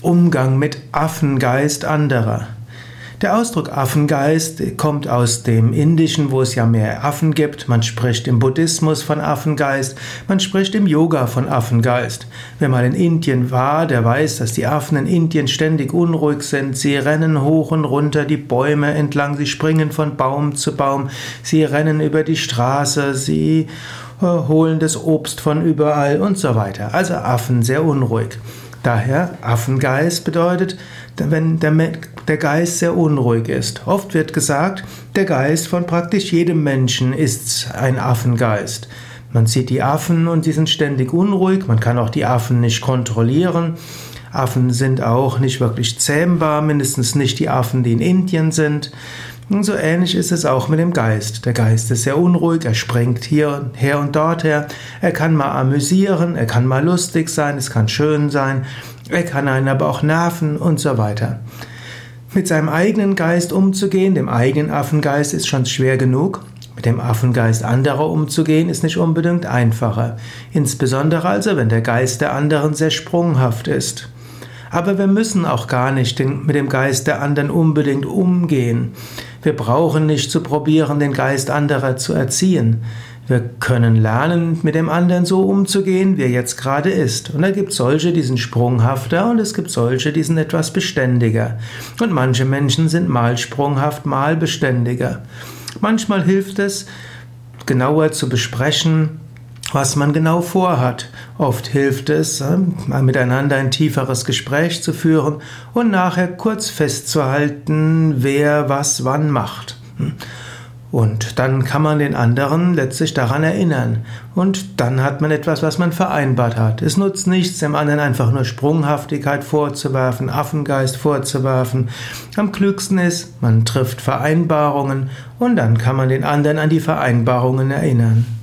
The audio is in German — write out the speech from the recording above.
Umgang mit Affengeist anderer. Der Ausdruck Affengeist kommt aus dem Indischen, wo es ja mehr Affen gibt. Man spricht im Buddhismus von Affengeist, man spricht im Yoga von Affengeist. Wer mal in Indien war, der weiß, dass die Affen in Indien ständig unruhig sind. Sie rennen hoch und runter die Bäume entlang, sie springen von Baum zu Baum, sie rennen über die Straße, sie äh, holen das Obst von überall und so weiter. Also Affen sehr unruhig. Daher Affengeist bedeutet, wenn der, Geist sehr unruhig ist. Oft wird gesagt, der Geist von praktisch jedem Menschen ist ein Affengeist. Man sieht die Affen und die sind ständig unruhig, man kann auch die Affen nicht kontrollieren. Affen sind auch nicht wirklich zähmbar, mindestens nicht die Affen, die in Indien sind. Und so ähnlich ist es auch mit dem Geist. Der Geist ist sehr unruhig, er springt hier, her und dort her. Er kann mal amüsieren, er kann mal lustig sein, es kann schön sein, er kann einen aber auch nerven und so weiter. Mit seinem eigenen Geist umzugehen, dem eigenen Affengeist, ist schon schwer genug. Mit dem Affengeist anderer umzugehen, ist nicht unbedingt einfacher. Insbesondere also, wenn der Geist der anderen sehr sprunghaft ist. Aber wir müssen auch gar nicht mit dem Geist der anderen unbedingt umgehen. Wir brauchen nicht zu probieren, den Geist anderer zu erziehen. Wir können lernen, mit dem anderen so umzugehen, wie er jetzt gerade ist. Und da gibt es solche, die sind sprunghafter und es gibt solche, die sind etwas beständiger. Und manche Menschen sind mal sprunghaft, mal beständiger. Manchmal hilft es, genauer zu besprechen, was man genau vorhat. Oft hilft es, äh, miteinander ein tieferes Gespräch zu führen und nachher kurz festzuhalten, wer was wann macht. Und dann kann man den anderen letztlich daran erinnern. Und dann hat man etwas, was man vereinbart hat. Es nutzt nichts, dem anderen einfach nur Sprunghaftigkeit vorzuwerfen, Affengeist vorzuwerfen. Am klügsten ist, man trifft Vereinbarungen und dann kann man den anderen an die Vereinbarungen erinnern.